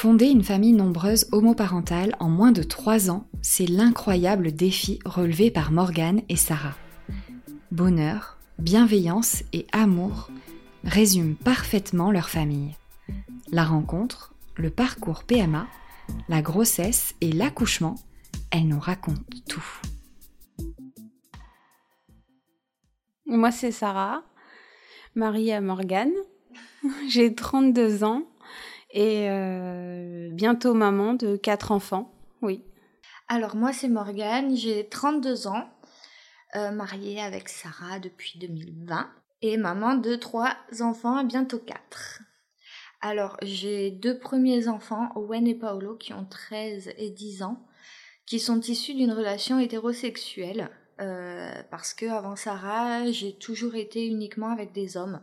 Fonder une famille nombreuse homoparentale en moins de 3 ans, c'est l'incroyable défi relevé par Morgane et Sarah. Bonheur, bienveillance et amour résument parfaitement leur famille. La rencontre, le parcours PMA, la grossesse et l'accouchement, elles nous racontent tout. Moi, c'est Sarah, mariée à Morgane. J'ai 32 ans et euh, bientôt maman de quatre enfants, oui. Alors moi c'est Morgane, j'ai 32 ans, euh, mariée avec Sarah depuis 2020 et maman de trois enfants, bientôt quatre. Alors j'ai deux premiers enfants, Owen et Paolo, qui ont 13 et 10 ans, qui sont issus d'une relation hétérosexuelle. Euh, parce que avant Sarah, j'ai toujours été uniquement avec des hommes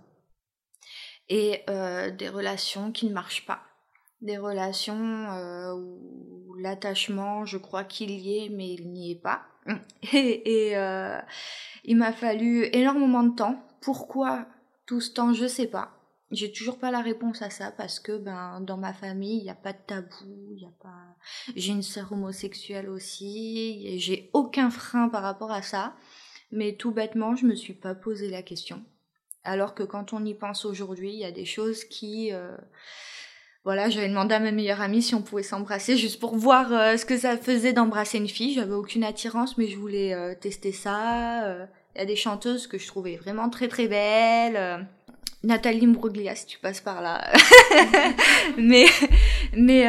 et euh, des relations qui ne marchent pas. Des relations euh, où l'attachement, je crois qu'il y est, mais il n'y est pas. Et, euh, il m'a fallu énormément de temps. Pourquoi tout ce temps, je sais pas. J'ai toujours pas la réponse à ça parce que ben dans ma famille il n'y a pas de tabou, y a pas. J'ai une sœur homosexuelle aussi, j'ai aucun frein par rapport à ça, mais tout bêtement je me suis pas posé la question. Alors que quand on y pense aujourd'hui, il y a des choses qui... Euh, voilà, j'avais demandé à ma meilleure amie si on pouvait s'embrasser juste pour voir euh, ce que ça faisait d'embrasser une fille. J'avais aucune attirance, mais je voulais euh, tester ça. Il y a des chanteuses que je trouvais vraiment très très belles. Nathalie Mbruglia, si tu passes par là. mais mais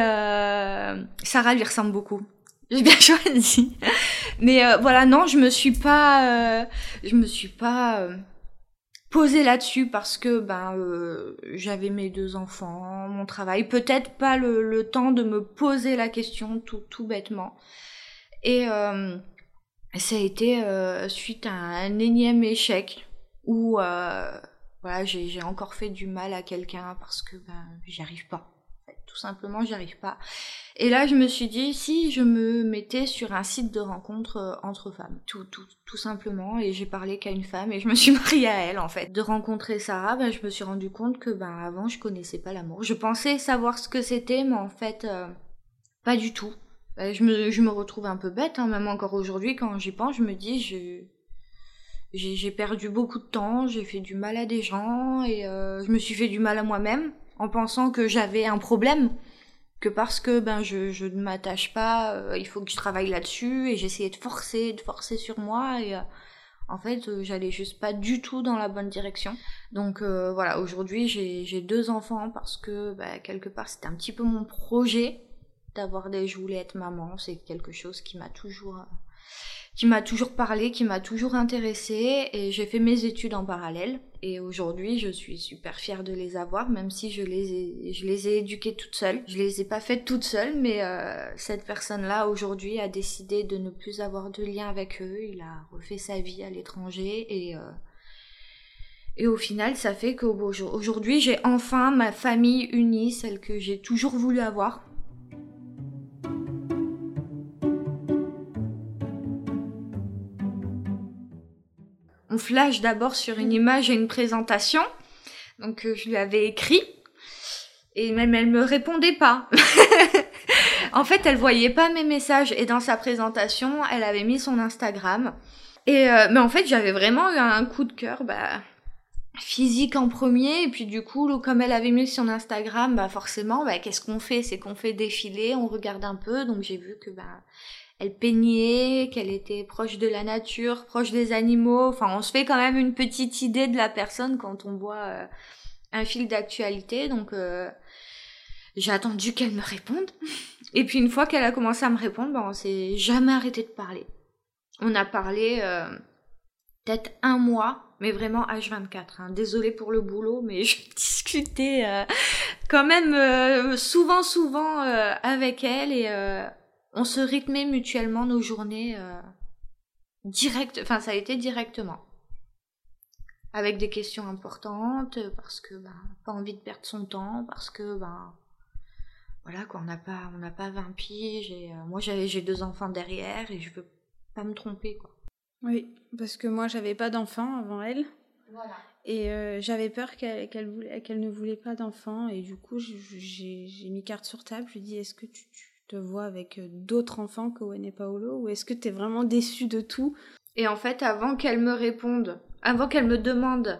Sarah lui ressemble beaucoup. J'ai bien choisi. Mais voilà, non, je me suis pas, je me suis pas poser là-dessus parce que ben euh, j'avais mes deux enfants, mon travail, peut-être pas le, temps de me poser la question tout, tout bêtement. Et euh, ça a été euh, suite à un énième échec où voilà j'ai encore fait du mal à quelqu'un parce que ben j'y arrive pas simplement, j'y arrive pas. Et là, je me suis dit, si je me mettais sur un site de rencontre euh, entre femmes, tout, tout, tout simplement, et j'ai parlé qu'à une femme et je me suis mariée à elle, en fait. De rencontrer Sarah, ben, je me suis rendu compte que, ben, avant, je connaissais pas l'amour. Je pensais savoir ce que c'était, mais en fait, euh, pas du tout. Ben, je, me, je me retrouve un peu bête, hein, même encore aujourd'hui, quand j'y pense, je me dis, j'ai perdu beaucoup de temps, j'ai fait du mal à des gens et euh, je me suis fait du mal à moi-même en pensant que j'avais un problème, que parce que ben je, ne m'attache pas, euh, il faut que je travaille là-dessus et j'essayais de forcer, de forcer sur moi et euh, en fait euh, j'allais juste pas du tout dans la bonne direction. Donc voilà, aujourd'hui j'ai deux enfants parce que ben, quelque part c'était un petit peu mon projet d'avoir des, je voulais être maman, c'est quelque chose qui m'a toujours qui m'a toujours parlé, qui m'a toujours intéressée et j'ai fait mes études en parallèle. Et aujourd'hui, je suis super fière de les avoir, même si je les ai, je les ai éduquées toutes seules. Je les ai pas faites toutes seules, mais euh, cette personne-là aujourd'hui a décidé de ne plus avoir de lien avec eux. Il a refait sa vie à l'étranger et euh, et au final, ça fait qu'aujourd'hui, j'ai enfin ma famille unie, celle que j'ai toujours voulu avoir. Flash d'abord sur une image et une présentation. Donc euh, je lui avais écrit et même elle me répondait pas. en fait, elle voyait pas mes messages et dans sa présentation, elle avait mis son Instagram. Et euh, mais en fait, j'avais vraiment eu un coup de cœur bah physique en premier et puis du coup comme elle avait mis son Instagram bah forcément bah qu'est-ce qu'on fait? C'est qu'on fait défiler on regarde un peu donc j'ai vu que bah elle peignait, qu'elle était proche de la nature, proche des animaux. Enfin, on se fait quand même une petite idée de la personne quand on voit euh, un fil d'actualité. Donc, euh, j'ai attendu qu'elle me réponde. Et puis, une fois qu'elle a commencé à me répondre, ben, on s'est jamais arrêté de parler. On a parlé euh, peut-être un mois, mais vraiment H24. Hein. Désolée pour le boulot, mais je discutais quand même euh, souvent, souvent euh, avec elle et euh, on se rythmait mutuellement nos journées direct. Enfin, ça a été directement avec des questions importantes parce que ben pas envie de perdre son temps parce que ben voilà quoi on n'a pas on n'a pas 20 piges et moi j'avais j'ai deux enfants derrière et je veux pas me tromper quoi. Oui, parce que moi j'avais pas d'enfants avant elle. Voilà. Et euh, j'avais peur qu'elle qu'elle ne voulait pas d'enfants. Et du coup, j'ai mis carte sur table. Je lui ai dit Est-ce que tu, te vois avec euh, d'autres enfants que Owen et Paolo Ou est-ce que tu es vraiment déçue de tout? Et en fait, avant qu'elle me réponde, avant qu'elle me demande,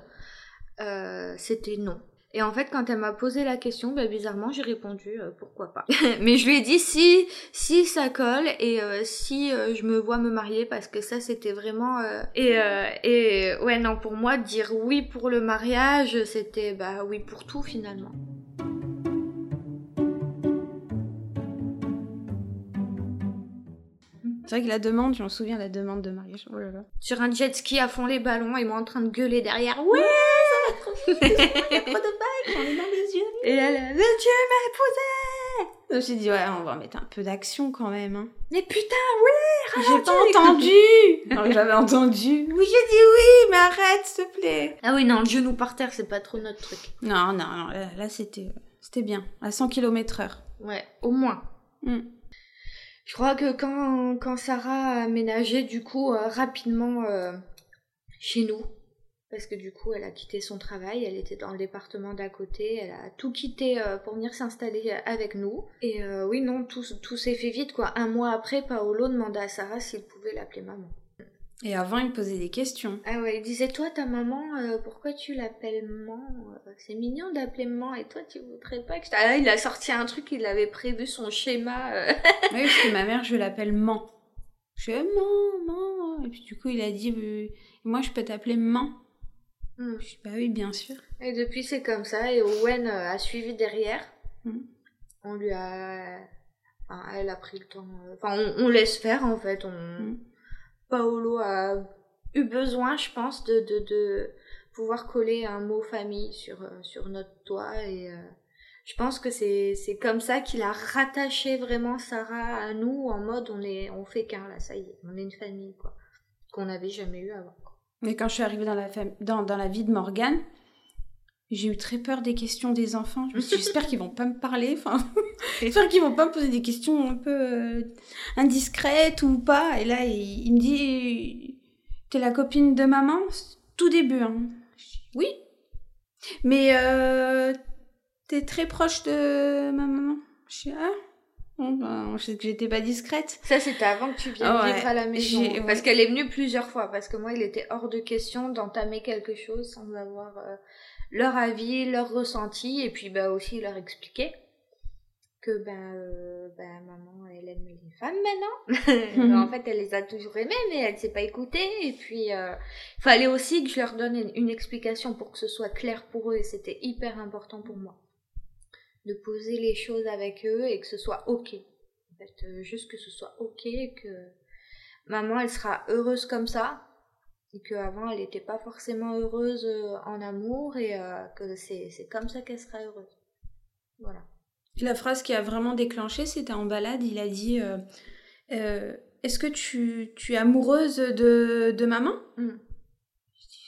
euh, c'était non. Et en fait, quand elle m'a posé la question, bah, bizarrement, j'ai répondu euh, pourquoi pas. Mais je lui ai dit si si ça colle et euh, si euh, je me vois me marier parce que ça c'était vraiment et et ouais non pour moi dire oui pour le mariage c'était bah oui pour tout finalement. C'est vrai que la demande, je me souviens la demande de mariage. Oh là là. Sur un jet ski à fond les ballons et moi en train de gueuler derrière. Ouais, ça va trop vite. Il y a trop de vagues, j'en ai dans les yeux. Et elle, le Dieu m'a épousé. Je me suis dit ouais, on va mettre un peu d'action quand même. Hein. Mais putain, oui, J'ai pas entendu. j'avais entendu. Oui, j'ai dit oui, mais arrête, s'il te plaît. Ah oui, non, le genou par terre, c'est pas trop notre truc. Non, non, non là, là c'était, c'était bien, à 100 km heure. Ouais, au moins. Mm. Je crois que quand, quand Sarah a aménagé du coup euh, rapidement euh, chez nous, parce que du coup elle a quitté son travail, elle était dans le département d'à côté, elle a tout quitté euh, pour venir s'installer avec nous. Et oui non, tout, tout s'est fait vite quoi. Un mois après, Paolo demanda à Sarah s'il pouvait l'appeler maman. Et avant, il posait des questions. Ah ouais, il disait Toi, ta maman, euh, pourquoi tu l'appelles maman? Euh, C'est mignon d'appeler maman, et toi, tu voudrais pas que je. Ah, il a sorti un truc, il avait prévu son schéma. Euh. oui, parce que ma mère, je l'appelle man. Je fais maman, Et puis du coup, il a dit Moi, je peux t'appeler maman. Hmm. Je dis Bah oui, bien sûr. Et depuis, c'est comme ça, et Owen a suivi derrière. Hmm. On lui a. Enfin, elle a pris le temps. Enfin, on, laisse faire en fait. On. Hmm. Paolo a eu besoin, je pense, de, de, de pouvoir coller un mot famille sur, euh, sur notre toit. Et euh, je pense que c'est, comme ça qu'il a rattaché vraiment Sarah à nous en mode on, est, on fait qu'un là, ça y est, on est une famille, quoi. Qu'on n'avait jamais eu avant. Mais quand je suis arrivée dans la, dans, dans la vie de Morgane, j'ai eu très peur des questions des enfants. Suis j'espère qu'ils vont pas me parler. Enfin, j'espère qu'ils vont pas me poser des questions un peu euh, indiscrètes ou pas. Et là, il, me dit, t'es la copine de maman? Tout début. Hein. oui. Mais euh, t'es très proche de ma maman? Je dis, ah. Bon, ben, je sais que j'étais pas discrète. Ça, c'était avant que tu viennes vivre à la maison. Parce qu'elle est venue plusieurs fois. Parce que moi, il était hors de question d'entamer quelque chose sans avoir euh, leur avis, leur ressenti, et puis bah aussi leur expliquer que ben euh, ben maman elle aime les femmes maintenant. En fait elle les a toujours aimées mais elle s'est pas écoutée et puis euh, fallait aussi que je leur donne une, explication pour que ce soit clair pour eux et c'était hyper important pour moi de poser les choses avec eux et que ce soit ok. En fait euh, juste que ce soit ok que maman elle sera heureuse comme ça et qu'avant elle n'était pas forcément heureuse euh, en amour et euh, que c'est comme ça qu'elle sera heureuse. Voilà. La phrase qui a vraiment déclenché, c'était en balade, il a dit euh, Est-ce que tu, tu, es amoureuse de, de maman? Mm.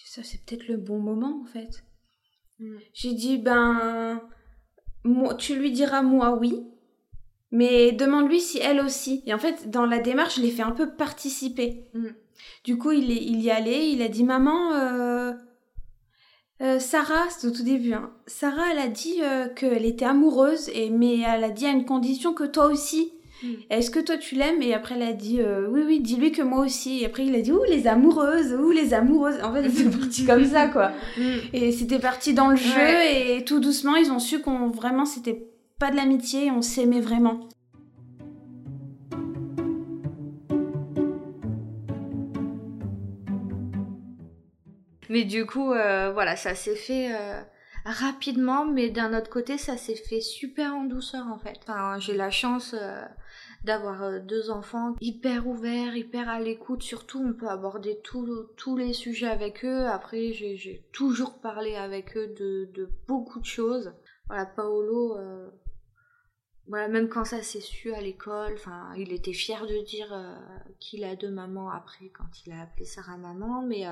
Ça, c'est peut-être le bon moment en fait. Mm. J'ai dit Ben, moi, tu lui diras moi oui, mais demande-lui si elle aussi. Et en fait, dans la démarche, je l'ai fait un peu participer. Mm. Du coup, il, est, il y allait, il a dit Maman, euh, euh, Sarah, c'est au tout début, hein. Sarah, elle a dit euh, qu'elle était amoureuse, et, mais elle a dit à une condition que toi aussi. Hmm. Est-ce que toi tu l'aimes? Et après elle a dit oui oui dis-lui que moi aussi. Et après il a dit ouh les amoureuses, ouh les amoureuses. En fait c'est parti comme ça quoi. Hmm. Et c'était parti dans le jeu et tout doucement ils ont su qu'on vraiment c'était pas de l'amitié, on s'aimait vraiment. Mais du coup, euh, voilà, ça s'est fait euh, rapidement, mais d'un autre côté, ça s'est fait super en douceur en fait. J'ai la chance euh, d'avoir deux enfants hyper ouverts, hyper à l'écoute. Surtout, on peut aborder tous les sujets avec eux. Après, j'ai toujours parlé avec eux de, de beaucoup de choses. voilà, Paolo, voilà, même quand ça s'est su à l'école, enfin, il était fier de dire qu'il a deux mamans après quand il a appelé Sarah maman, mais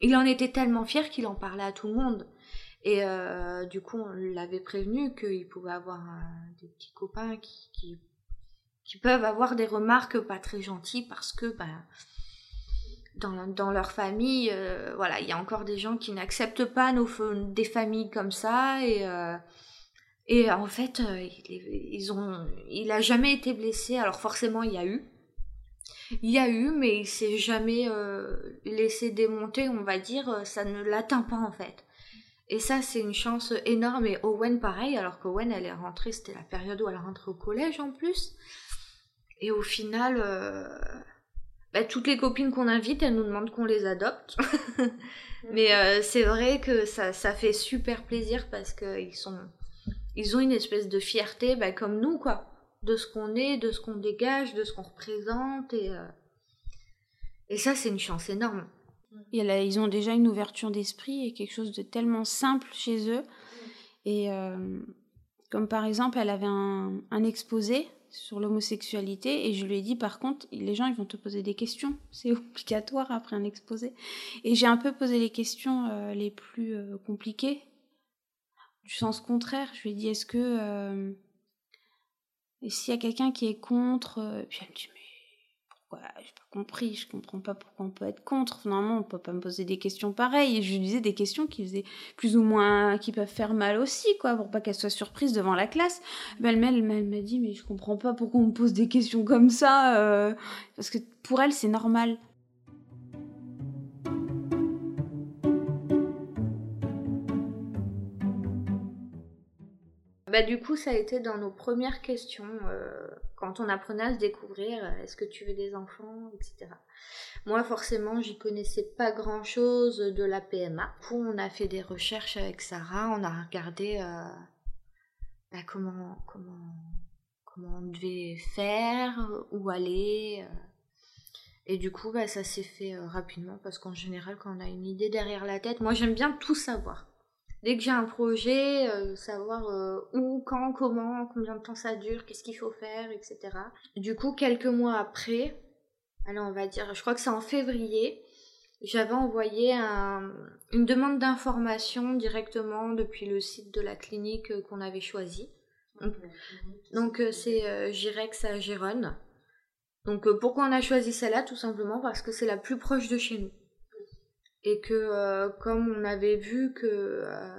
il en était tellement fier qu'il en parlait à tout le monde. Et du coup, on l'avait prévenu qu'il pouvait avoir des petits copains qui, qui, peuvent avoir des remarques pas très gentilles parce que ben, dans, dans leur famille, euh, voilà, il y a encore des gens qui n'acceptent pas des familles comme ça et euh, et en fait, euh, ils ont, il a jamais été blessé. Alors forcément, il y a eu, il y a eu, mais il s'est jamais laissé démonter, on va dire. Ça ne l'atteint pas en fait. Et ça, c'est une chance énorme. Et Owen, pareil, alors qu'Owen, elle est rentrée, c'était la période où elle rentrait au collège en plus. Et au final, bah, toutes les copines qu'on invite, elles nous demandent qu'on les adopte. Mais euh, c'est vrai que ça, ça fait super plaisir parce qu'ils sont, ils ont une espèce de fierté, bah, comme nous, quoi, de ce qu'on est, de ce qu'on dégage, de ce qu'on représente, et euh, et ça, c'est une chance énorme. Et là, ils ont déjà une ouverture d'esprit et quelque chose de tellement simple chez eux. Et euh, comme par exemple, elle avait un, un exposé sur l'homosexualité et je lui ai dit par contre les gens ils vont te poser des questions. C'est obligatoire après un exposé. Et j'ai un peu posé les questions euh, les plus euh, compliquées du sens contraire je lui ai dit est-ce que euh, et s'il y a quelqu'un qui est contre puis elle me dit pourquoi? J'ai pas compris, je comprends pas pourquoi on peut être contre. Normalement, on peut pas me poser des questions pareilles. Et je lui disais des questions qui faisaient plus ou moins, qui peuvent faire mal aussi, quoi, pour pas qu'elle soit surprise devant la classe. Ben, elle, m'a dit, mais je comprends pas pourquoi on me pose des questions comme ça, euh, parce que pour elle, c'est normal. Bah, du coup, ça a été dans nos premières questions, euh, quand on apprenait à se découvrir, euh, est-ce que tu veux des enfants, etc. Moi, forcément, j'y connaissais pas grand-chose de la PMA. On a fait des recherches avec Sarah, on a regardé euh, bah, comment on devait faire, où aller. Et du coup, bah, ça s'est fait rapidement parce qu'en général, quand on a une idée derrière la tête, moi j'aime bien tout savoir dès que j'ai un projet, euh, savoir euh, où, quand, comment, combien de temps ça dure, qu'est-ce qu'il faut faire, etc. Du coup, quelques mois après, alors on va dire, je crois que c'est en février, j'avais envoyé une demande d'information directement depuis le site de la clinique euh, qu'on avait choisi. Donc c'est Girex à Gérone. Donc pourquoi on a choisi celle-là? Tout simplement parce que c'est la plus proche de chez nous et que euh, comme on avait vu que euh,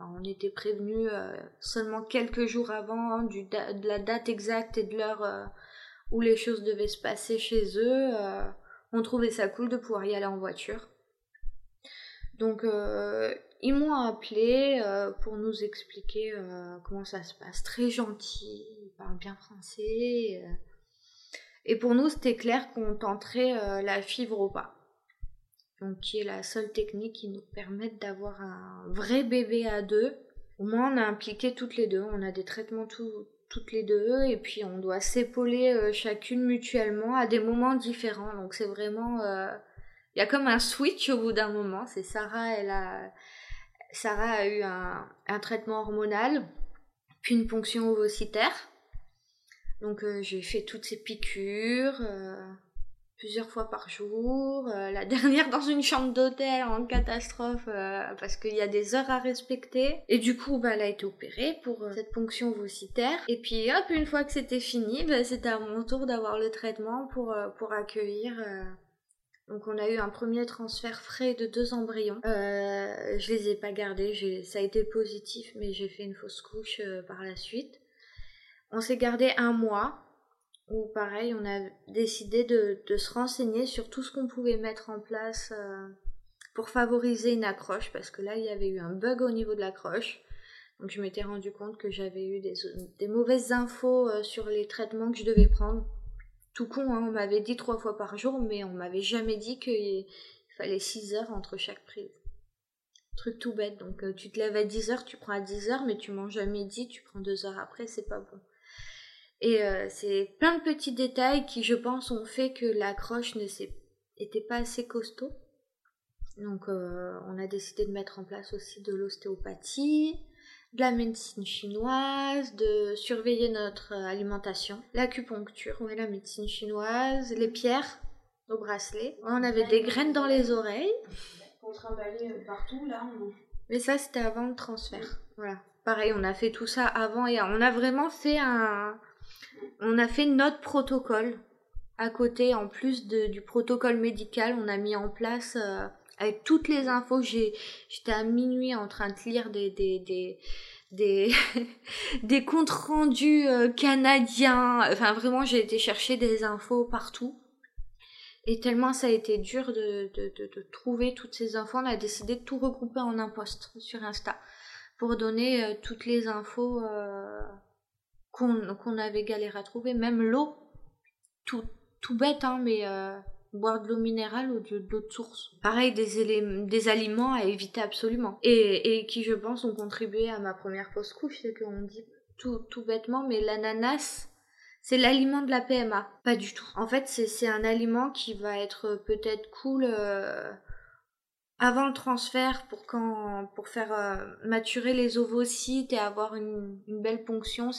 on était prévenu euh, seulement quelques jours avant hein, du de la date exacte et de l'heure où les choses devaient se passer chez eux, on trouvait ça cool de pouvoir y aller en voiture. Donc ils m'ont appelé pour nous expliquer comment ça se passe. Très gentil, ils parlent bien français. et pour nous, c'était clair qu'on tenterait la fibre au pas donc qui est la seule technique qui nous permette d'avoir un vrai bébé à deux. Au moins, on a impliqué toutes les deux, on a des traitements toutes les deux, et puis on doit s'épauler euh, chacune mutuellement à des moments différents. Donc c'est vraiment, euh, il y a comme un switch au bout d'un moment. C'est Sarah, elle a, Sarah a eu un, un traitement hormonal, puis une ponction ovocytaire. Donc euh, j'ai fait toutes ces piqûres plusieurs fois par jour. Euh, la dernière dans une chambre d'hôtel en catastrophe euh, parce qu'il y a des heures à respecter. Et du coup, bah, elle a été opérée pour euh, cette ponction ovocytaire. Et puis hop, une fois que c'était fini, bah, c'était à mon tour d'avoir le traitement pour, pour accueillir. Donc on a eu un premier transfert frais de deux embryons. je les ai pas gardés, ça a été positif, mais j'ai fait une fausse couche par la suite. On s'est gardé un mois où pareil, on a décidé de, se renseigner sur tout ce qu'on pouvait mettre en place euh, pour favoriser une accroche, parce que là, il y avait eu un bug au niveau de l'accroche. Donc je m'étais rendu compte que j'avais eu des, mauvaises infos euh, sur les traitements que je devais prendre. Tout con, hein, on m'avait dit trois fois par jour, mais on m'avait jamais dit qu'il fallait 6 heures entre chaque prise. Truc tout bête, donc euh, tu te lèves à 10 heures, tu prends à 10 heures, mais tu manges à midi, tu prends 2 heures après, c'est pas bon. Et euh, c'est plein de petits détails qui, je pense, ont fait que l'accroche n'était pas assez costaud. Donc, euh, on a décidé de mettre en place aussi de l'ostéopathie. de la médecine chinoise, de surveiller notre alimentation, l'acupuncture, ouais, la médecine chinoise, les pierres au bracelet. On avait des graines dans les oreilles. On trimballait partout, là. Mais ça, c'était avant le transfert. Voilà. Pareil, on a fait tout ça avant et on a vraiment fait un. On a fait notre protocole à côté, en plus du protocole médical, on a mis en place euh, avec toutes les infos. J'étais à minuit en train de lire des, comptes rendus euh, canadiens. Enfin, vraiment, j'ai été chercher des infos partout. Et tellement ça a été dur de, trouver toutes ces infos, on a décidé de tout regrouper en un post sur Insta pour donner euh, toutes les infos qu'on avait galéré à trouver, même l'eau, tout, tout bête, hein, mais euh, boire de l'eau minérale ou de, l'eau de source. Pareil, des, des aliments à éviter absolument. Et, et qui, je pense, ont contribué à ma première fausse couche, c'est qu'on dit tout, tout bêtement, mais l'ananas, c'est l'aliment de la PMA. Pas du tout. En fait, c'est un aliment qui va être peut-être cool euh, avant le transfert pour faire euh, maturer les ovocytes et avoir une, belle ponction.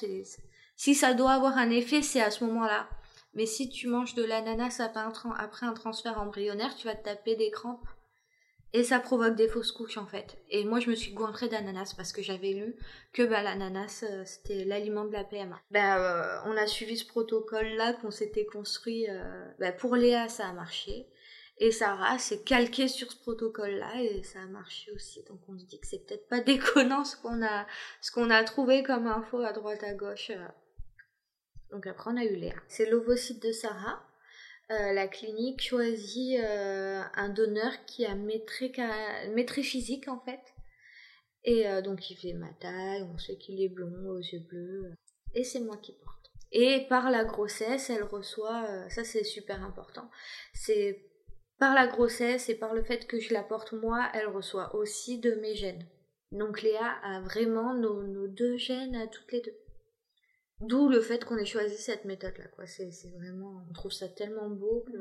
Si ça doit avoir un effet, c'est à ce moment-là. Mais si tu manges de l'ananas après un transfert embryonnaire, tu vas te taper des crampes. Et ça provoque des fausses couches en fait. Et moi je me suis goinfrée d'ananas parce que j'avais lu que bah, l'ananas euh, c'était l'aliment de la PMA. Ben euh, on a suivi ce protocole là qu'on s'était construit. Euh, bah, pour Léa ça a marché. Et Sarah s'est calquée sur ce protocole là et ça a marché aussi. Donc on se dit que c'est peut-être pas déconnant ce qu'on a, ce a trouvé comme info à droite à gauche. Donc après, on a eu Léa. C'est l'ovocyte de Sarah. Euh, la clinique choisit euh, un donneur qui a métré, physique en fait. Et euh, donc il fait ma taille, on sait qu'il est blond, aux yeux bleus. Et c'est moi qui porte. Et par la grossesse, elle reçoit, ça c'est super important, c'est par la grossesse et par le fait que je la porte moi, elle reçoit aussi de mes gènes. Donc Léa a vraiment nos, nos deux gènes à toutes les deux. D'où le fait qu'on ait choisi cette méthode-là, quoi. C'est, vraiment, on trouve ça tellement beau que.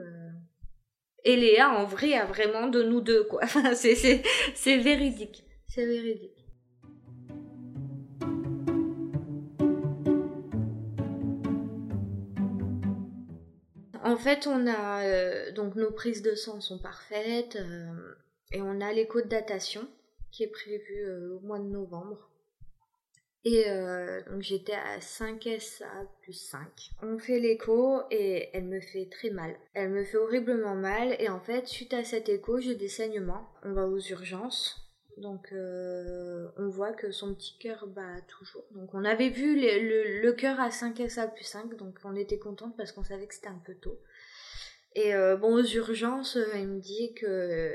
Et Léa, en vrai, a vraiment de nous deux, quoi. C'est, c'est, véridique. C'est véridique. En fait, on a euh, donc nos prises de sang sont parfaites euh, et on a l'écho de datation qui est prévu euh, au mois de novembre. Et donc j'étais à 5 SA plus 5. On fait l'écho et elle me fait très mal. Elle me fait horriblement mal et en fait suite à cet écho j'ai des saignements. On va aux urgences. Donc euh, on voit que son petit cœur bat toujours. Donc on avait vu le, le, cœur à 5 SA plus 5 donc on était contente parce qu'on savait que c'était un peu tôt. Et euh, bon, aux urgences, euh, il me dit que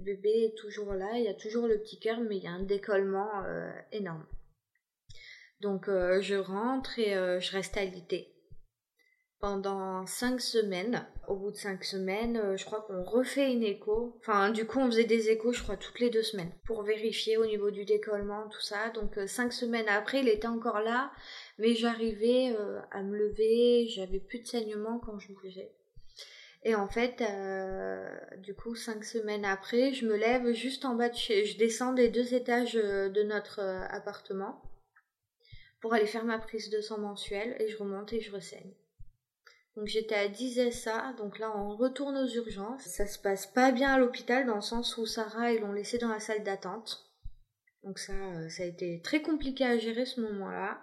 bébé est toujours là, il y a toujours le petit cœur, mais il y a un décollement énorme. Donc je rentre et je reste alité pendant cinq semaines. Au bout de cinq semaines, euh, je crois qu'on refait une écho. Enfin, du coup, on faisait des échos, je crois, toutes les deux semaines pour vérifier au niveau du décollement, tout ça. Donc cinq semaines après, il était encore là, mais j'arrivais à me lever, j'avais plus de saignement quand je bougeais. Et en fait, du coup, cinq semaines après, je me lève juste en bas de chez... Je descends des deux étages de notre appartement pour aller faire ma prise de sang mensuelle et je remonte et je ressaigne. Donc j'étais à 10 SA, donc là on retourne aux urgences. Ça se passe pas bien à l'hôpital dans le sens où Sarah ils l'ont laissé dans la salle d'attente. Donc ça, euh, ça a été très compliqué à gérer ce moment-là.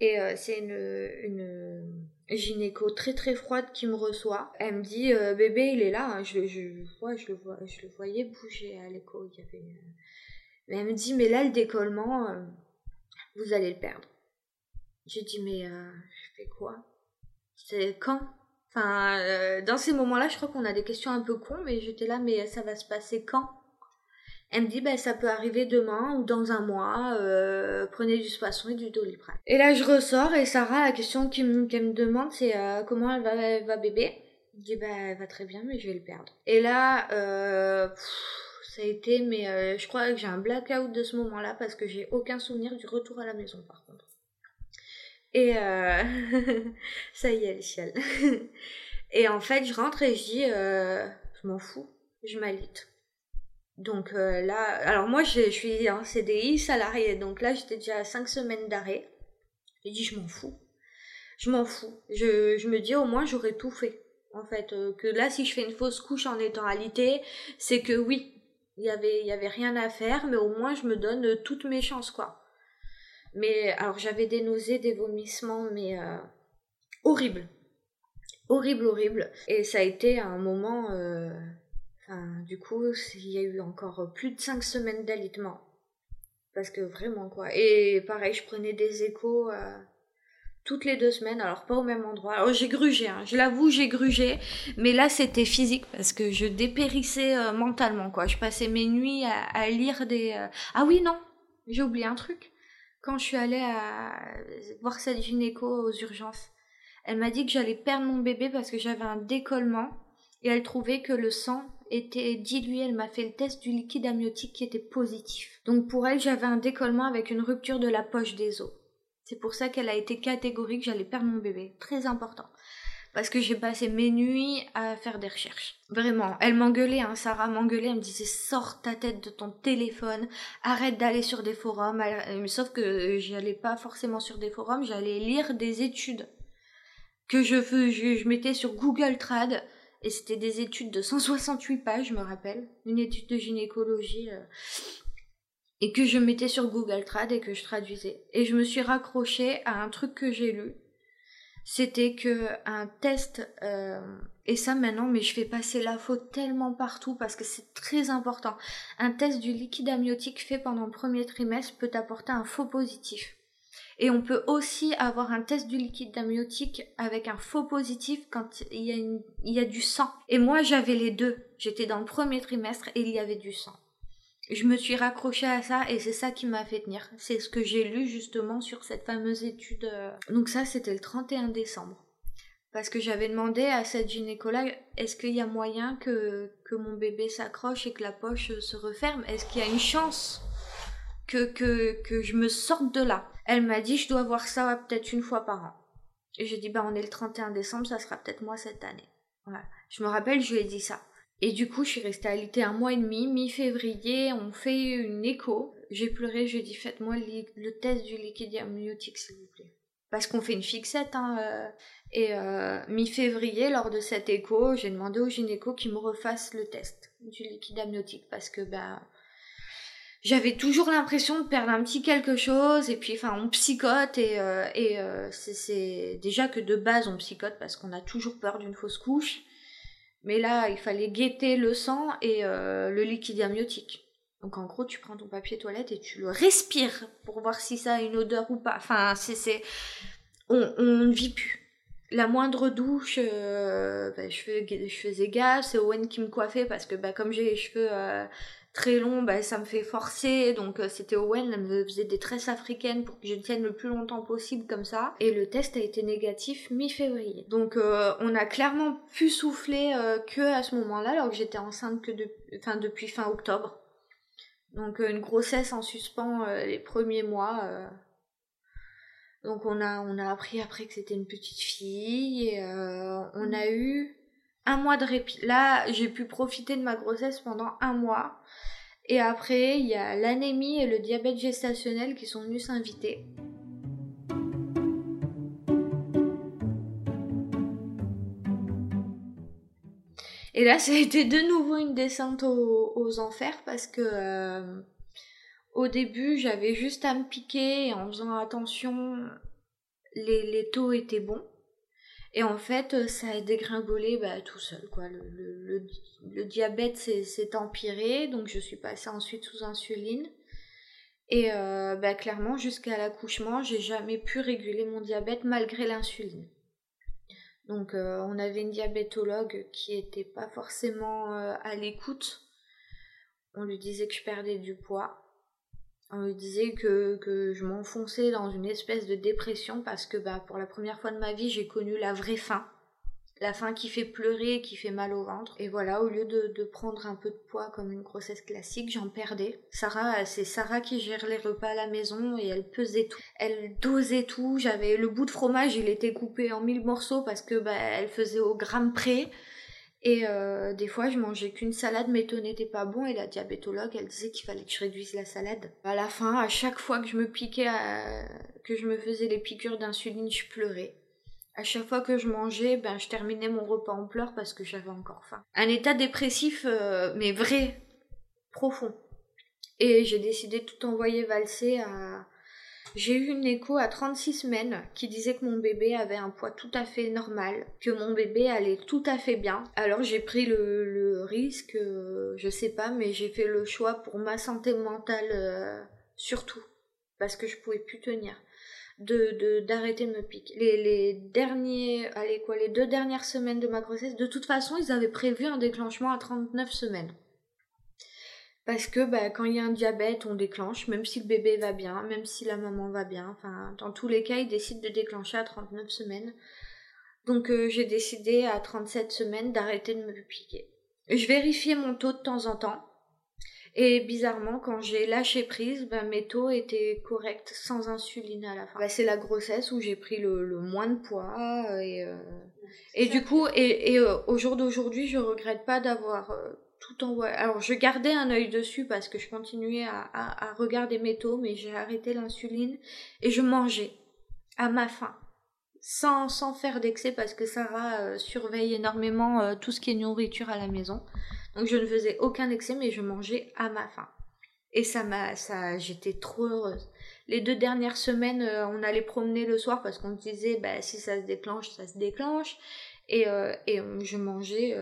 Et euh, c'est une, gynéco très très froide qui me reçoit. Elle me dit euh, bébé il est là. Je, je, je, le vois, je le voyais bouger à l'écho. Mais elle me dit mais là le décollement, vous allez le perdre. J'ai dit, mais je fais quoi? C'est quand? Enfin, euh, dans ces moments-là, je crois qu'on a des questions un peu cons, mais j'étais là, mais ça va se passer quand? Elle me dit, ben, ça peut arriver demain ou dans un mois, euh, prenez du spasson et du doliprane. Et là, je ressors et Sarah, la question qu'elle me, demande, c'est comment elle va, va bébé? Je dis, ben, elle va très bien, mais je vais le perdre. Et là, ça a été, mais je crois que j'ai un blackout de ce moment-là parce que j'ai aucun souvenir du retour à la maison, par contre. Et euh... ça y est, les chiale. et en fait, je rentre et je dis, euh, je m'en fous, je m'alite. Donc là, alors moi je, suis en CDI salarié, donc là j'étais déjà à 5 semaines d'arrêt. J'ai dit je m'en fous. Je m'en fous. Je, me dis au moins j'aurais tout fait. En fait, que là si je fais une fausse couche en étant alité, c'est que oui, il avait, y avait rien à faire, mais au moins je me donne toutes mes chances quoi. Mais alors j'avais des nausées, des vomissements, mais euh, horrible, horrible, horrible. Et ça a été un moment. Euh, enfin, du coup, il y a eu encore plus de cinq semaines d'alitement. Parce que vraiment quoi. Et pareil, je prenais des échos euh, toutes les deux semaines, alors pas au même endroit. Alors j'ai grugé, hein. je l'avoue, j'ai grugé, mais là c'était physique parce que je dépérissais mentalement quoi. Je passais mes nuits à, à lire des. Ah oui non, j'ai oublié un truc quand je suis allée à voir cette gynéco aux urgences. Elle m'a dit que j'allais perdre mon bébé parce que j'avais un décollement et elle trouvait que le sang était dilué. Elle m'a fait le test du liquide amniotique qui était positif. Donc pour elle, j'avais un décollement avec une rupture de la poche des os. C'est pour ça qu'elle a été catégorique, j'allais perdre mon bébé. Très important parce que j'ai passé mes nuits à faire des recherches. Vraiment, elle m'engueulait, hein, Sarah m'engueulait, elle me disait sors ta tête de ton téléphone, arrête d'aller sur des forums. sauf que j'allais pas forcément sur des forums, j'allais lire des études que je, je, je mettais sur Google Trad. Et c'était des études de 168 pages, je me rappelle, une étude de gynécologie. Euh, et que je mettais sur Google Trad et que je traduisais. Et je me suis raccrochée à un truc que j'ai lu, c'était que un test euh, et ça maintenant mais je fais passer la faute tellement partout parce que c'est très important. Un test du liquide amniotique fait pendant le premier trimestre peut apporter un faux positif. Et on peut aussi avoir un test du liquide amniotique avec un faux positif quand il y a, il y a du sang. Et moi j'avais les deux. J'étais dans le premier trimestre et il y avait du sang je me suis raccrochée à ça et c'est ça qui m'a fait tenir. C'est ce que j'ai lu justement sur cette fameuse étude. Euh. Donc ça, c'était le 31 décembre. Parce que j'avais demandé à cette gynécologue, est-ce qu'il y a moyen que, que mon bébé s'accroche et que la poche se referme? Est-ce qu'il y a une chance que, que, que je me sorte de là? Elle m'a dit, je dois voir ça peut-être une fois par an. Et j'ai dit, bah on est le 31 décembre, ça sera peut-être moi cette année. Voilà. Je me rappelle, je lui ai dit ça. Et du coup, je suis restée alitée un mois et demi. Mi-février, on fait une écho. J'ai pleuré, je lui ai dit faites-moi le, test du liquide amniotique, s'il vous plaît. Parce qu'on fait une fixette, hein. Euh, et euh, mi-février, lors de cette écho, j'ai demandé au gynéco qu'il me refasse le test du liquide amniotique. Parce que, ben, j'avais toujours l'impression de perdre un petit quelque chose et puis enfin on psychote et, euh, et c'est déjà que de base on psychote parce qu'on a toujours peur d'une fausse couche mais là, il fallait guetter le sang et euh, le liquide amniotique. Donc en gros, tu prends ton papier toilette et tu le respires pour voir si ça a une odeur ou pas. Enfin, c'est, on, on ne vit plus. La moindre douche, euh, bah, je, fais, je faisais gaffe. C'est Owen qui me coiffait parce que bah, comme j'ai les cheveux euh, très long, bah, ça me fait forcer. Donc euh, c'était Owen, elle me faisait des tresses africaines pour que je tienne le plus longtemps possible comme ça. Et le test a été négatif mi-février. Donc euh, on a clairement pu souffler euh, que à ce moment-là, alors que j'étais enceinte que de... depuis fin octobre. Donc une grossesse en suspens les premiers mois. Donc on a on a appris après que c'était une petite fille on a eu un mois de répit. Là, j'ai pu profiter de ma grossesse pendant un mois. Et après, il y a l'anémie et le diabète gestationnel qui sont venus s'inviter. Et là, ça a été de nouveau une descente aux, enfers parce que euh, au début, j'avais juste à me piquer en faisant attention, les taux étaient bons. Et en fait, euh, ça a dégringolé bah, tout seul. Quoi. Le, le, le, diabète s'est empiré, donc je suis passée ensuite sous insuline. Et euh, bah, clairement, jusqu'à l'accouchement, j'ai jamais pu réguler mon diabète malgré l'insuline. Donc euh, on avait une diabétologue qui était pas forcément à l'écoute. On lui disait que je perdais du poids on me disait que, que je m'enfonçais dans une espèce de dépression parce que bah, pour la première fois de ma vie, j'ai connu la vraie faim. La faim qui fait pleurer et qui fait mal au ventre. Et voilà, au lieu de, de prendre un peu de poids comme une grossesse classique, j'en perdais. Sarah, c'est Sarah qui gère les repas à la maison et elle pesait tout. Elle dosait tout. J'avais le bout de fromage, il était coupé en mille morceaux parce que bah, elle faisait au gramme près. Et euh, des fois, je mangeais qu'une salade, mais ton n'était pas bon. Et la diabétologue, elle disait qu'il fallait que je réduise la salade. À la fin, à chaque fois que je me piquais, que je me faisais les piqûres d'insuline, je pleurais. À chaque fois que je mangeais, ben, je terminais mon repas en pleurs parce que j'avais encore faim. Un état dépressif, euh, mais vrai, profond. Et j'ai décidé de tout envoyer valser à, j'ai eu une écho à 36 semaines qui disait que mon bébé avait un poids tout à fait normal, que mon bébé allait tout à fait bien. Alors j'ai pris le, risque, euh, je sais pas, mais j'ai fait le choix pour ma santé mentale euh, surtout, parce que je pouvais plus tenir. De d'arrêter de, me piquer. Les, les derniers, allez quoi, les deux dernières semaines de ma grossesse, de toute façon, ils avaient prévu un déclenchement à 39 semaines. Parce que bah, quand il y a un diabète, on déclenche, même si le bébé va bien, même si la maman va bien. Enfin, dans tous les cas, ils décident de déclencher à 39 semaines. Donc euh, j'ai décidé à 37 semaines d'arrêter de me piquer. Je vérifiais mon taux de temps en temps. Et bizarrement, quand j'ai lâché prise, ben, mes taux étaient corrects, sans insuline à la fin. Bah, c'est la grossesse où j'ai pris le, moins de poids. Et, euh, et du coup, et, euh, au jour d'aujourd'hui, je regrette pas d'avoir Alors je gardais un œil dessus parce que je continuais à, regarder mes taux, mais j'ai arrêté l'insuline et je mangeais à ma faim. Sans, sans faire d'excès parce que Sarah euh, surveille énormément euh, tout ce qui est nourriture à la maison. Donc je ne faisais aucun excès mais je mangeais à ma faim. Et ça m'a ça j'étais trop heureuse. Les deux dernières semaines, euh, on allait promener le soir parce qu'on disait bah si ça se déclenche, ça se déclenche et je mangeais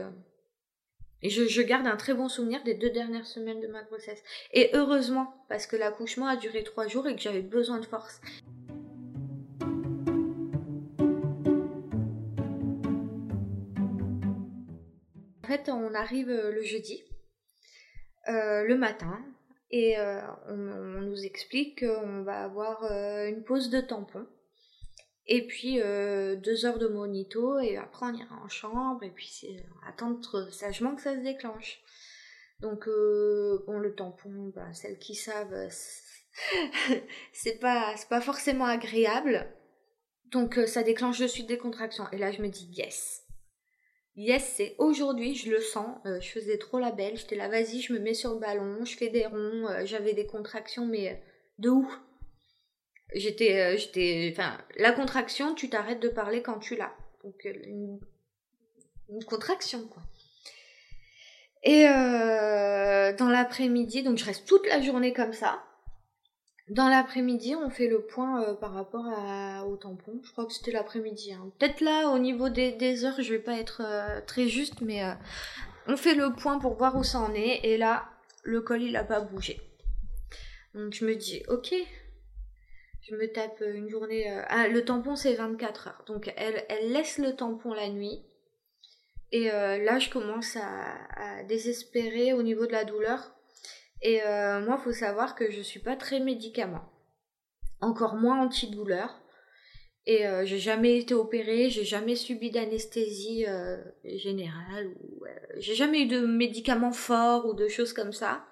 et je, garde un très bon souvenir des deux dernières semaines de ma grossesse. Et heureusement, parce que l'accouchement a duré trois jours et que j'avais besoin de force. En fait, on arrive euh, le jeudi, euh, le matin, et euh, on, nous explique qu'on va avoir une pause de tampon et puis euh, deux heures de monito, et après on ira en chambre, et puis attendre sagement que ça se déclenche. Donc, euh, bon, le tampon, bah, celles qui savent, c'est pas, pas forcément agréable. Donc, euh, ça déclenche de suite des contractions. Et là, je me dis, yes. Yes, c'est aujourd'hui, je le sens. je faisais trop la belle. J'étais là, vas-y, je me mets sur le ballon, je fais des ronds. J'avais des contractions, mais de ouf. J'étais, euh, j'étais, enfin, la contraction, tu t'arrêtes de parler quand tu l'as. Donc, euh, une, contraction, quoi. Et euh, dans l'après-midi, donc je reste toute la journée comme ça. Dans l'après-midi, on fait le point par rapport au tampon. Je crois que c'était l'après-midi. Hein. Peut-être là, au niveau des, des, heures, je vais pas être très juste, mais on fait le point pour voir où ça en est. Et là, le col, il a pas bougé. Donc je me dis, ok, je me tape une journée. Euh, ah, le tampon c'est 24 heures. Donc elle, laisse le tampon la nuit. Et euh, là, je commence à, désespérer au niveau de la douleur. Et euh, moi, faut savoir que je suis pas très médicament. Encore moins antidouleur. Et j'ai jamais été opérée, j'ai jamais subi d'anesthésie générale, ou j'ai jamais eu de médicaments forts ou de choses comme ça.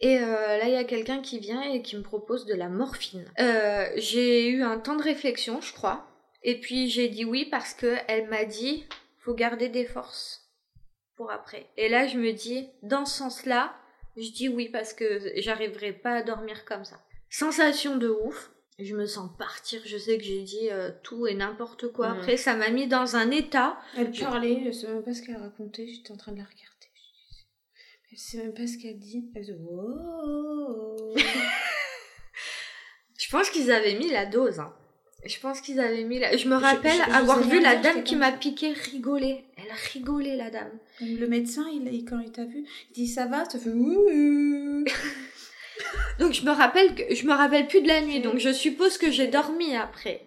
Et euh, là, il y a quelqu'un qui vient et qui me propose de la morphine. Euh, j'ai eu un temps de réflexion, je crois. Et puis j'ai dit oui parce que elle m'a dit faut garder des forces pour après. Et là, je me dis dans ce sens-là, je dis oui parce que j'arriverai pas à dormir comme ça. Sensation de ouf. Je me sens partir. Je sais que j'ai dit euh, tout et n'importe quoi. Après, ça m'a mis dans un état. Elle parlait, je sais même pas ce qu'elle racontait. J'étais en train de la regarder. Je sais même pas ce qu'elle dit. Elle dit Je pense qu'ils avaient mis la dose. Hein. Je pense qu'ils avaient mis la... Je me rappelle avoir vu la dame qui m'a piqué rigoler. Elle a rigolé, la dame. Le médecin, il, quand il t'a vu, il dit ça va, ça fait Donc je me rappelle que je me rappelle plus de la nuit. Donc je suppose que j'ai dormi après.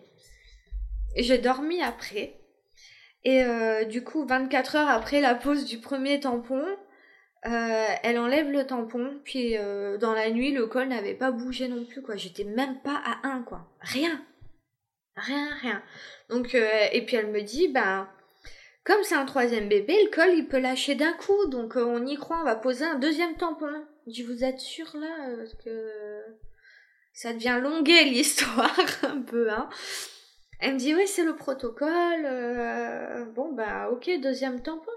J'ai dormi après. Et euh, du coup, 24 heures après la pose du premier tampon, euh, elle enlève le tampon, puis euh, dans la nuit, le col n'avait pas bougé non plus, quoi. J'étais même pas à 1, quoi. Rien. Rien, rien. Donc, euh, et puis elle me dit, ben, comme c'est un troisième bébé, le col, il peut lâcher d'un coup. Donc, on y croit, on va poser un deuxième tampon. Je dis, vous êtes sûr, là que ça devient longuet, l'histoire, un peu, hein. Elle me dit, oui, c'est le protocole. bon, bah, ok, deuxième tampon.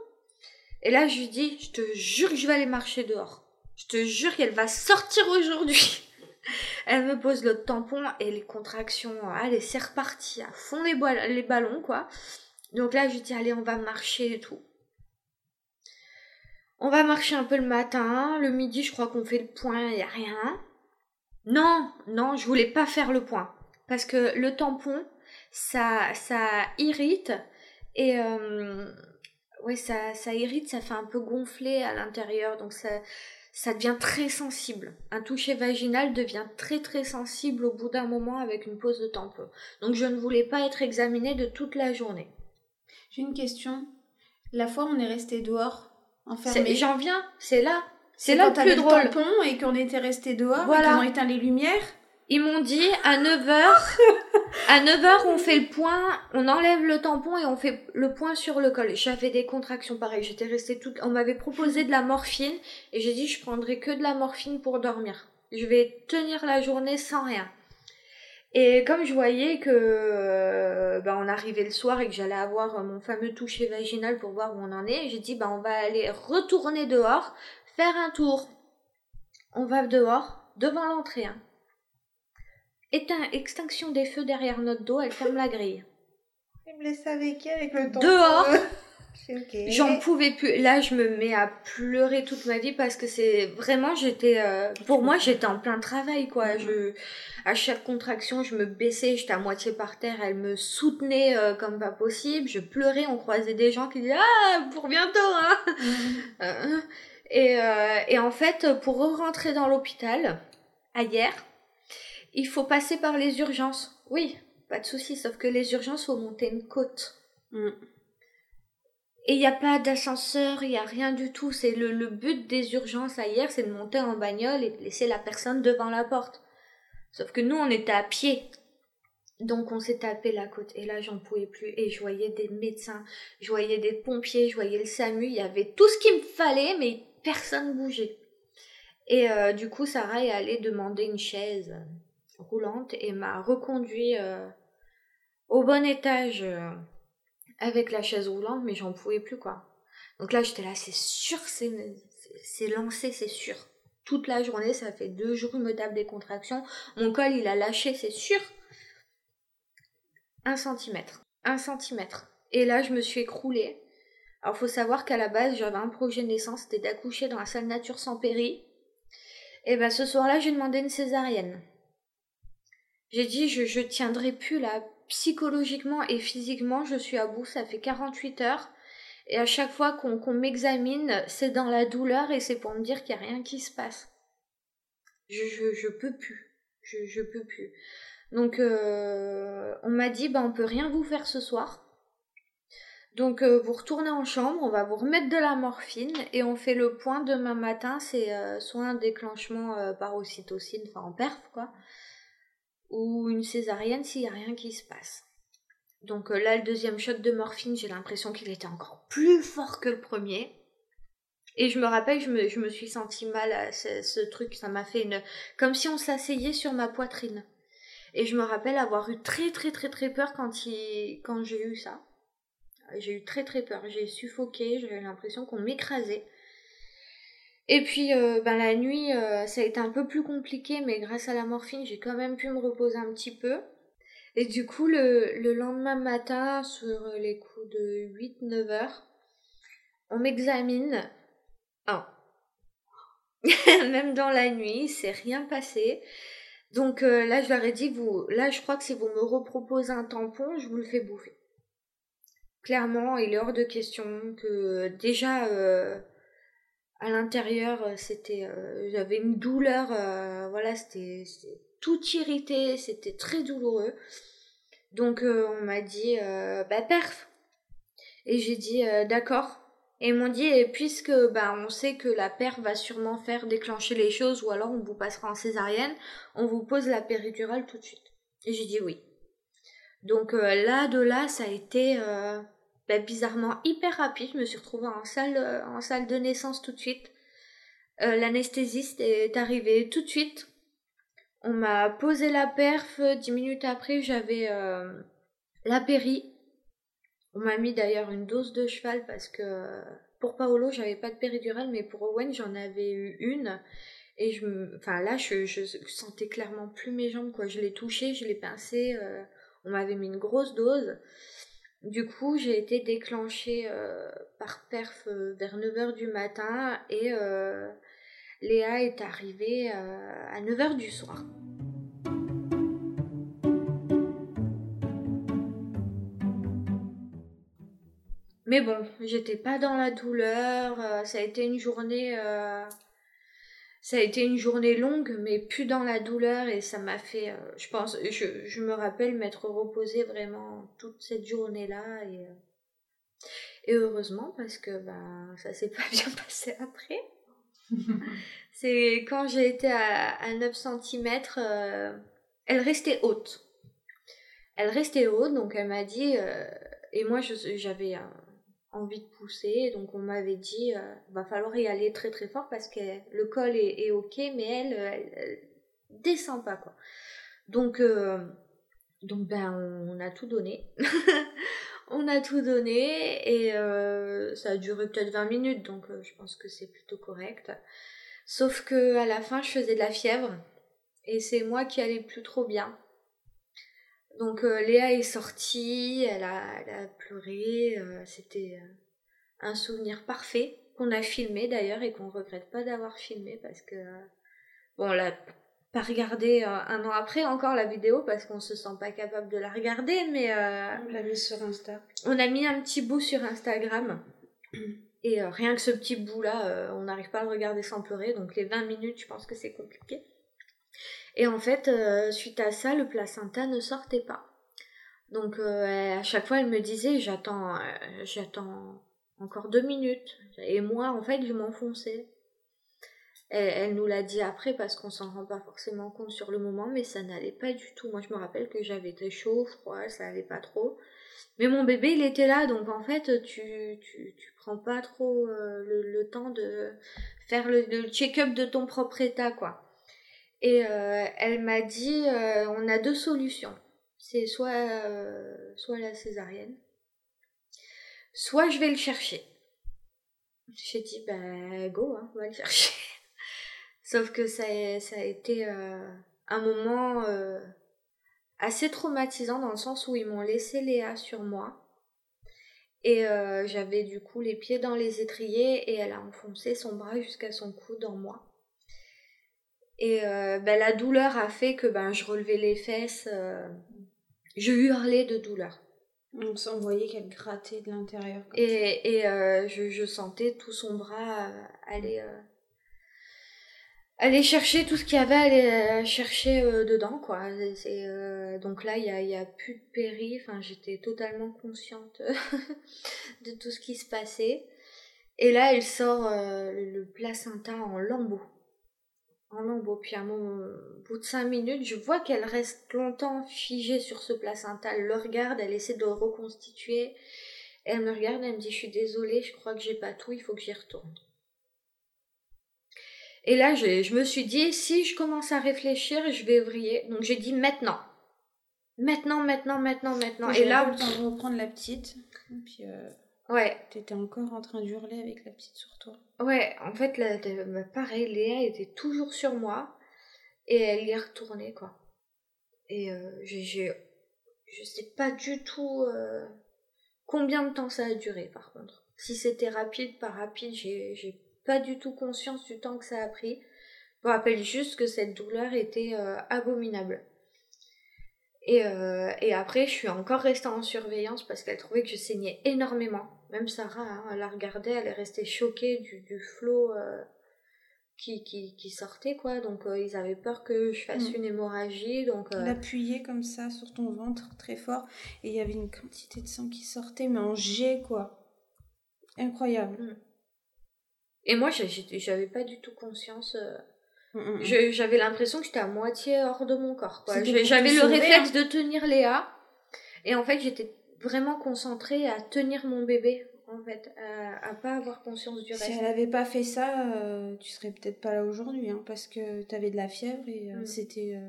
Et là, je lui dis, je te jure que je vais aller marcher dehors. Je te jure qu'elle va sortir aujourd'hui. Elle me pose le tampon et les contractions, allez, c'est reparti à fond les, ballons, quoi. Donc là, je lui dis, allez, on va marcher et tout. On va marcher un peu le matin. Le midi, je crois qu'on fait le point, il n'y a rien. Non, non, je voulais pas faire le point. Parce que le tampon, ça, ça irrite. Et euh, ouais, ça, ça irrite, ça fait un peu gonfler à l'intérieur. Donc ça, ça devient très sensible. Un toucher vaginal devient très très sensible au bout d'un moment avec une pause de tampon. Donc je ne voulais pas être examinée de toute la journée. J'ai une question. La fois on est resté dehors, J'en viens, c'est là. C'est là le plus drôle. Le tampon et qu'on était resté dehors voilà. et qu'ils ont éteint les lumières. Ils m'ont dit à 9h, à 9h on fait le point, on enlève le tampon et on fait le point sur le col. J'avais des contractions pareilles, j'étais restée toute, on m'avait proposé de la morphine et j'ai dit je prendrai que de la morphine pour dormir. Je vais tenir la journée sans rien. Et comme je voyais que euh, bah, on arrivait le soir et que j'allais avoir mon fameux toucher vaginal pour voir où on en est, j'ai dit bah on va aller retourner dehors, faire un tour. On va dehors, devant l'entrée. Hein. Extinction des feux derrière notre dos, elle ferme la grille. Elle me laisse avec elle avec le temps. Dehors J'en pouvais plus. Là, je me mets à pleurer toute ma vie parce que c'est vraiment, j'étais, euh, pour moi, j'étais en plein travail, quoi. Je, à chaque contraction, je me baissais, j'étais à moitié par terre, elle me soutenait euh, comme pas possible. Je pleurais, on croisait des gens qui disaient ah pour bientôt, hein. Mm. Euh, et, et en fait, pour rentrer dans l'hôpital, hier, il faut passer par les urgences. Oui, pas de souci, sauf que les urgences, faut monter une côte. Mm. Et il n'y a pas d'ascenseur, il n'y a rien du tout. C'est le, le, but des urgences à hier, c'est de monter en bagnole et de laisser la personne devant la porte. Sauf que nous, on était à pied. Donc on s'est tapé la côte. Et là, j'en pouvais plus. Et je voyais des médecins, je voyais des pompiers, je voyais le SAMU. Il y avait tout ce qu'il me fallait, mais personne bougeait. Et euh, du coup, Sarah est allée demander une chaise roulante et m'a reconduit euh, au bon étage. Euh, avec la chaise roulante, mais j'en pouvais plus, quoi. Donc là, j'étais là, c'est sûr, c'est, c'est lancé, c'est sûr. Toute la journée, ça fait deux jours, il me tape des contractions. Mon col, il a lâché, c'est sûr. Un centimètre. Un centimètre. Et là, je me suis écroulée. Alors, faut savoir qu'à la base, j'avais un projet de naissance, c'était d'accoucher dans la salle nature sans péri. Et ben, ce soir-là, j'ai demandé une césarienne. J'ai dit, je, je tiendrai plus là, psychologiquement et physiquement, je suis à bout, ça fait 48 heures. Et à chaque fois qu'on m'examine, c'est dans la douleur et c'est pour me dire qu'il n'y a rien qui se passe. Je, je, peux plus. Je, je peux plus. Donc euh, on m'a dit bah on peut rien vous faire ce soir. Donc euh, vous retournez en chambre, on va vous remettre de la morphine et on fait le point demain matin, c'est euh, soit un déclenchement par ocytocine, enfin en perf quoi, ou une césarienne s'il n'y a rien qui se passe. Donc euh, là, le deuxième shot de morphine, j'ai l'impression qu'il était encore plus fort que le premier. Et je me rappelle, je me, suis sentie mal à ce, truc, ça m'a fait une... comme si on s'asseyait sur ma poitrine. Et je me rappelle avoir eu très très très très peur quand j'ai eu ça. J'ai eu très très peur, j'ai suffoqué, j'avais l'impression qu'on m'écrasait. Et puis euh, ben, la nuit, euh, ça a été un peu plus compliqué, mais grâce à la morphine, j'ai quand même pu me reposer un petit peu. Et du coup, le, le lendemain matin, sur les coups de 8-9 heures, on m'examine. Ah. même dans la nuit, c'est rien passé. Donc euh, là, je leur ai dit, vous, là, je crois que si vous me reproposez un tampon, je vous le fais bouffer. Clairement, il est hors de question que déjà à l'intérieur, euh, c'était, euh, j'avais une douleur, euh, voilà, c'était tout irrité, c'était très douloureux. Donc on m'a dit, bah perf. Et j'ai dit, d'accord. Et ils m'ont dit, et puisque bah, on sait que la perf va sûrement faire déclencher les choses, ou alors on vous passera en césarienne, on vous pose la péridurale tout de suite. Et j'ai dit oui. Donc là, de là, ça a été bah, bizarrement hyper rapide. Je me suis retrouvée en salle, euh, en salle de naissance tout de suite. Euh, l'anesthésiste est arrivé tout de suite. On m'a posé la perf. Dix minutes après, j'avais euh, la péri. On m'a mis d'ailleurs une dose de cheval parce que pour Paolo, j'avais pas de péridurale, mais pour Owen, j'en avais eu une. Et je enfin là, je, sentais clairement plus mes jambes, quoi. Je l'ai touché, je l'ai pincé. Euh, on m'avait mis une grosse dose. Du coup, j'ai été déclenchée euh, par perf euh, vers 9h du matin et Léa est arrivée à 9h du soir. Mais bon, j'étais pas dans la douleur. Euh, ça a été une journée. Euh, ça a été une journée longue, mais plus dans la douleur et ça m'a fait. Euh, je pense, je, je, me rappelle m'être reposée vraiment toute cette journée-là et, et heureusement parce que ben ça s'est pas bien passé après. C'est quand j'ai été à, à 9 cm, elle restait haute. Elle restait haute, donc elle m'a dit, et moi j'avais envie de pousser. Donc on m'avait dit, euh, va falloir y aller très très fort parce que le col est, ok, mais elle, elle, descend pas quoi. Donc euh, donc ben on, a tout donné. on a tout donné et euh, ça a duré peut-être 20 minutes, donc je pense que c'est plutôt correct. Sauf que à la fin je faisais de la fièvre et c'est moi qui allais plus trop bien. Donc euh, Léa est sortie, elle a, elle a pleuré, euh, c'était euh, un souvenir parfait qu'on a filmé d'ailleurs et qu'on regrette pas d'avoir filmé parce que bon on l'a pas regardé un an après encore la vidéo parce qu'on se sent pas capable de la regarder mais on l'a mis sur Insta. On a mis un petit bout sur Instagram et rien que ce petit bout là on n'arrive pas à le regarder sans pleurer donc les 20 minutes je pense que c'est compliqué. Et en fait, euh, suite à ça, le placenta ne sortait pas. Donc euh, à chaque fois, elle me disait j'attends, euh, j'attends encore deux minutes. Et moi, en fait, je m'enfonçais. Elle, elle, nous l'a dit après parce qu'on s'en rend pas forcément compte sur le moment, mais ça n'allait pas du tout. Moi, je me rappelle que j'avais très chaud, froid, ça allait pas trop. Mais mon bébé, il était là, donc en fait, tu, tu, tu prends pas trop le, temps de faire le, le check-up de ton propre état, quoi. Et euh, elle m'a dit, euh, on a deux solutions. C'est soit, euh, soit la césarienne, soit je vais le chercher. J'ai dit, bah go, hein, on va le chercher. Sauf que ça ça a été un moment assez traumatisant dans le sens où ils m'ont laissé Léa sur moi. Et j'avais du coup les pieds dans les étriers et elle a enfoncé son bras jusqu'à son cou dans moi. Et euh, ben, la douleur a fait que ben, je relevais les fesses. Euh, je hurlais de douleur. On voyait qu'elle grattait de l'intérieur. Et, et euh, je, je, sentais tout son bras aller, aller chercher tout ce qu'il y avait, aller chercher dedans. quoi. donc là, il n'y a, y a plus de péri. Enfin, J'étais totalement consciente de tout ce qui se passait. Et là, il sort le placenta en lambeaux en lambeaux. Puis à un bout de cinq minutes, je vois qu'elle reste longtemps figée sur ce placenta. Elle le regarde, elle essaie de le reconstituer. Elle me regarde, elle me dit, je suis désolée, je crois que j'ai pas tout, il faut que j'y retourne. Et là, je, je, me suis dit, si je commence à réfléchir, je vais vriller. Donc j'ai dit maintenant. Maintenant, maintenant, maintenant, maintenant. Et là, temps de reprendre la petite. Et puis, euh... Ouais. T'étais encore en train d'hurler avec la petite sur toi. Ouais, en fait, là, bah, pareil, Léa était toujours sur moi et elle y est retournée, quoi. Et euh, j'ai, je sais pas du tout euh, combien de temps ça a duré, par contre. Si c'était rapide, pas rapide, j'ai, j'ai pas du tout conscience du temps que ça a pris. Je me rappelle juste que cette douleur était euh, abominable. Et, euh, et après, je suis encore restée en surveillance parce qu'elle trouvait que je saignais énormément. Même Sarah, hein, elle la regardait, elle est restée choquée du, du flot euh, qui, qui, qui, sortait, quoi. Donc, euh, ils avaient peur que je fasse mm. une hémorragie. Donc. L'appuyer comme ça sur ton ventre très fort. Et il y avait une quantité de sang qui sortait, mais en jet, quoi. Incroyable. Mm. Et moi, j'avais pas du tout conscience. Euh, Mm, mm, j'avais l'impression que j'étais à moitié hors de mon corps. J'avais le réflexe hein. de tenir Léa. Et en fait, j'étais vraiment concentrée à tenir mon bébé, en fait, à, à pas avoir conscience du reste. Si elle avait pas fait ça, euh, tu serais peut-être pas là aujourd'hui, hein, parce que tu avais de la fièvre et euh, mm. c'était. Euh,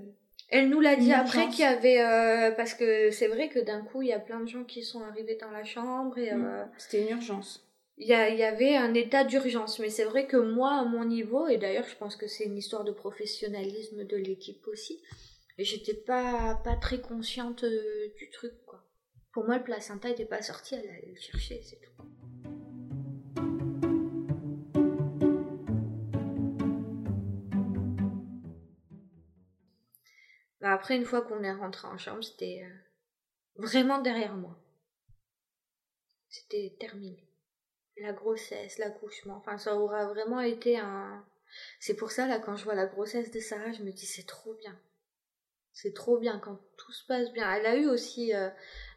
elle nous l'a dit après qu'il y avait. parce que c'est vrai que d'un coup, il y a plein de gens qui sont arrivés dans la chambre et. C'était une urgence. Il y, avait un état d'urgence. Mais c'est vrai que moi, à mon niveau, et d'ailleurs, je pense que c'est une histoire de professionnalisme de l'équipe aussi, j'étais pas, pas très consciente euh, du truc, quoi. Pour moi, le placenta n'était pas sorti, elle allait le chercher, c'est tout. Bah, après, une fois qu'on est rentré en chambre, c'était euh, vraiment derrière moi. C'était terminé la grossesse, l'accouchement. Enfin, ça aura vraiment été un. C'est pour ça, là, quand je vois la grossesse de Sarah, je me dis, c'est trop bien. C'est trop bien quand tout se passe bien. Elle a eu aussi euh,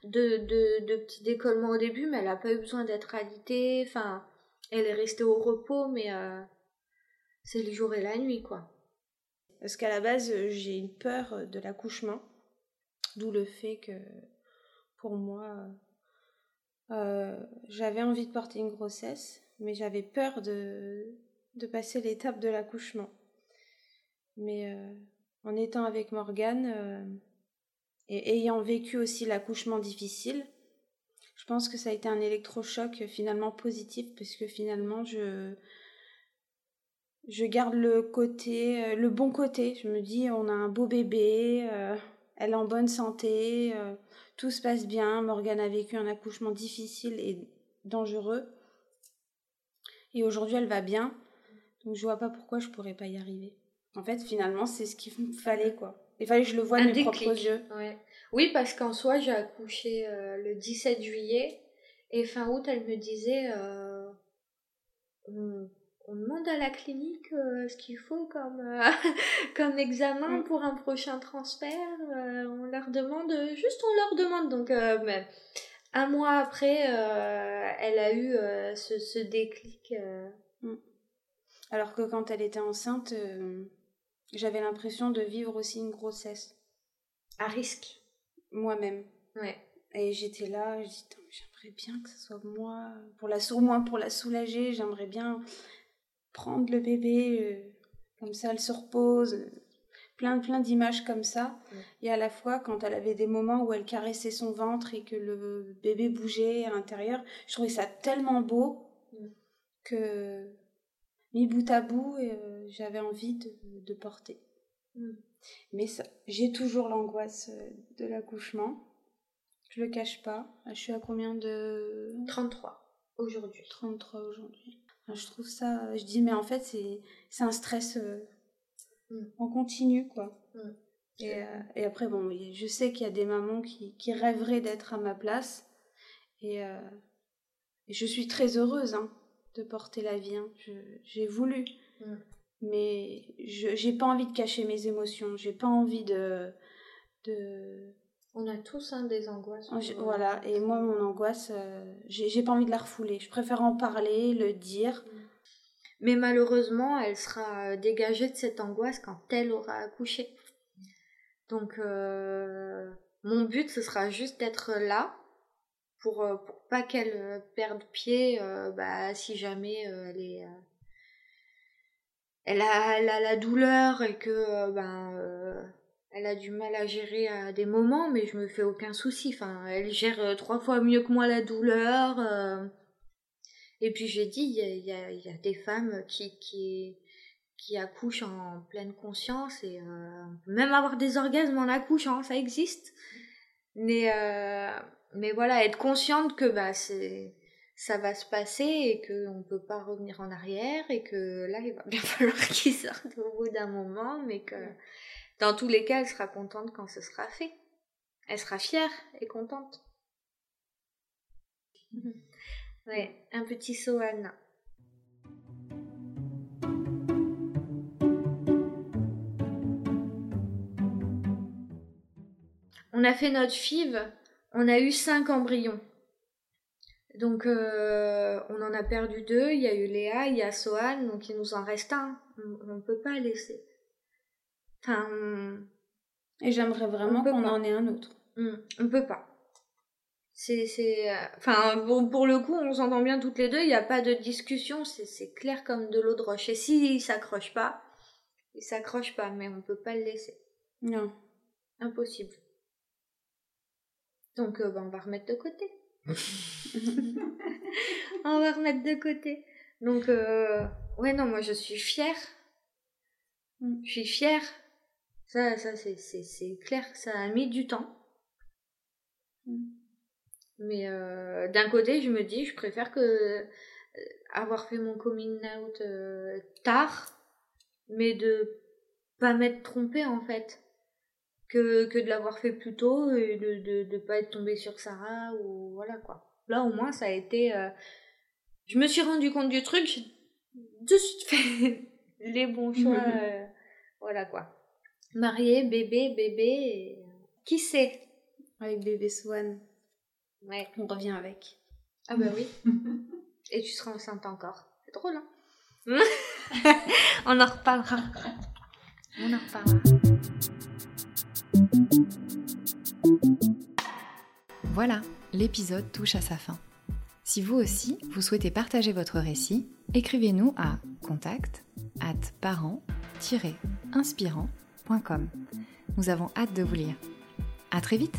de, de, petits décollements au début, mais elle n'a pas eu besoin d'être alitée. Enfin, elle est restée au repos, mais euh, c'est le jour et la nuit, quoi. Parce qu'à la base, j'ai une peur de l'accouchement. D'où le fait que, pour moi, euh, j'avais envie de porter une grossesse, mais j'avais peur de, passer l'étape de l'accouchement. Mais euh, en étant avec Morgane euh, et ayant vécu aussi l'accouchement difficile, je pense que ça a été un électrochoc finalement positif parce que finalement je je garde le côté le bon côté. Je me dis on a un beau bébé, elle est en bonne santé tout se passe bien. Morgane a vécu un accouchement difficile et dangereux. Et aujourd'hui, elle va bien. Donc, je vois pas pourquoi je pourrais pas y arriver. En fait, finalement, c'est ce qu'il me fallait, quoi. Il fallait que je le voie de mes propres yeux. Oui, parce qu'en soi, j'ai accouché euh, le 17 juillet. Et fin août, elle me disait euh, on demande à la clinique euh, ce qu'il faut comme, euh, comme examen mm. pour un prochain transfert. Euh, on leur demande, juste on leur demande. Donc, un mois après, elle a eu ce, ce, déclic. Mm. Alors que quand elle était enceinte, j'avais l'impression de vivre aussi une grossesse. À risque. Moi-même. Ouais. Et j'étais là, je dis, j'aimerais bien que ce soit moi, pour la, au moins pour la soulager, j'aimerais bien prendre le bébé, euh, comme ça elle se repose, plein plein d'images comme ça. Et à la fois, quand elle avait des moments où elle caressait son ventre et que le bébé bougeait à l'intérieur, je trouvais ça tellement beau que mis bout à bout, euh, j'avais envie de, porter. Mais j'ai toujours l'angoisse euh, de l'accouchement. Je le cache pas. Je suis à combien de 33 aujourd'hui. 33 aujourd'hui je trouve ça. Je dis, mais en fait, c'est un stress euh, mm. en continu, quoi. Mm. Et, euh, et, après, bon, je sais qu'il y a des mamans qui, qui rêveraient d'être à ma place. Et, euh, je suis très heureuse hein, de porter la vie. Hein. J'ai voulu. Mm. Mais je n'ai pas envie de cacher mes émotions. J'ai pas envie de. de on a tous hein, des angoisses. Voilà, et moi, mon angoisse, euh, j'ai pas envie de la refouler. Je préfère en parler, le dire. Mm. Mais malheureusement, elle sera dégagée de cette angoisse quand elle aura accouché. Donc, euh, mon but, ce sera juste d'être là pour, euh, pour pas qu'elle perde pied bah, si jamais elle est. Elle a, elle a, la douleur et que ben elle a du mal à gérer à des moments, mais je me fais aucun souci. Enfin, elle gère euh, trois fois mieux que moi la douleur. Euh. Et puis j'ai dit, il y a, des femmes qui, accouchent en pleine conscience et euh, même avoir des orgasmes en accouchant, ça existe. Mais, voilà, être consciente que bah, ça va se passer et qu'on ne peut pas revenir en arrière et que là, il va bien falloir qu'il sorte au bout d'un moment, mais que dans tous les cas, elle sera contente quand ce sera fait. Elle sera fière et contente. ouais, un petit saut Anna. On a fait notre FIV, on a eu cinq embryons. Donc euh, on en a perdu deux, il y a eu Léa, il y a Sohan, donc il nous en reste un. On ne peut pas laisser. Enfin, et j'aimerais vraiment qu'on en ait un autre. Hmm, on peut pas. C'est, c'est, euh, enfin, bon, pour le coup, on s'entend bien toutes les deux. Il n'y a pas de discussion. C'est, clair comme de l'eau de roche. Et s'il il s'accroche pas, il s'accroche pas, mais on peut pas le laisser. Non. Impossible. Donc, euh, ben, on va remettre de côté. On va remettre de côté. Donc, euh, ouais, non, moi je suis fière. Mm. Je suis fière. Ça, ça c'est, c'est, c'est clair que ça a mis du temps. Mm. Mais euh, d'un côté, je me dis, je préfère que euh, avoir fait mon coming out euh, tard, mais de pas m'être trompée en fait. Que, que de l'avoir fait plus tôt et de, de, de pas être tombée sur Sarah ou voilà quoi. Là au moins ça a été. euh, je me suis rendu compte du truc, j'ai de suite fait les bons choix. euh, voilà quoi. Mariée, bébé, bébé. et- Qui sait? Avec bébé Swan, Ouais. on revient avec. Ah bah oui. Et tu seras enceinte encore. C'est drôle, hein? On en reparlera. On en reparlera. Voilà, l'épisode touche à sa fin. Si vous aussi, vous souhaitez partager votre récit, écrivez-nous à contact at parent-inspirant.com. Nous avons hâte de vous lire. À très vite